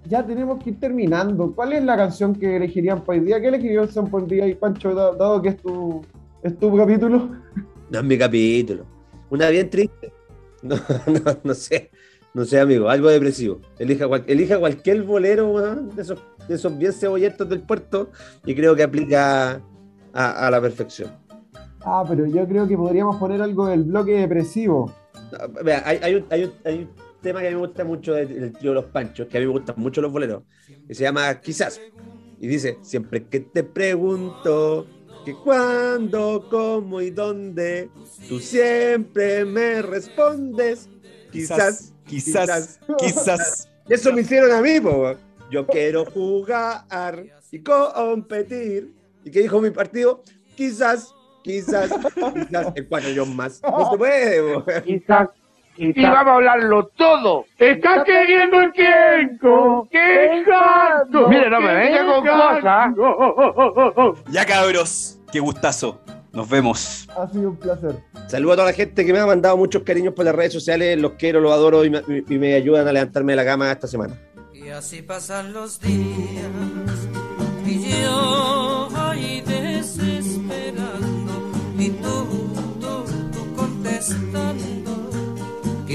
Ya tenemos que ir terminando. ¿Cuál es la canción que elegirían para hoy día? ¿Qué elegirían para hoy día? Y Pancho, da- dado que es tu, es tu capítulo. No es mi capítulo. Una bien triste. No, no, no sé. No sé, amigo. Algo depresivo. Elija, cual- elija cualquier bolero weón, de, esos, de esos bien cebolletos del puerto y creo que aplica a, a la perfección. Ah, pero yo creo que podríamos poner algo del bloque depresivo. No, vea, hay, hay un, hay un- hay un tema que a mí me gusta mucho del, tío Los Panchos, que a mí me gustan mucho los boleros, que se llama Quizás. Y dice, siempre que te pregunto que cuándo, cómo y dónde, tú siempre me respondes. Quizás, quizás, quizás. Eso me hicieron a mí, po. Yo quiero jugar y competir. ¿Y qué dijo mi partido? Quizás, quizás, quizás en cuatro años más. No se puede, po. quizás, Y vamos a hablarlo todo. Está queriendo el tiempo. ¡Qué gato! Mire, no me venga con cosas. Ya cabros, qué gustazo. Nos vemos. Ha sido un placer. Saludo a toda la gente que me ha mandado muchos cariños por las redes sociales. Los quiero, los adoro y me, y me ayudan a levantarme de la cama esta semana. Y así pasan los días y yo ahí desesperando y tú, tú, tú contestando.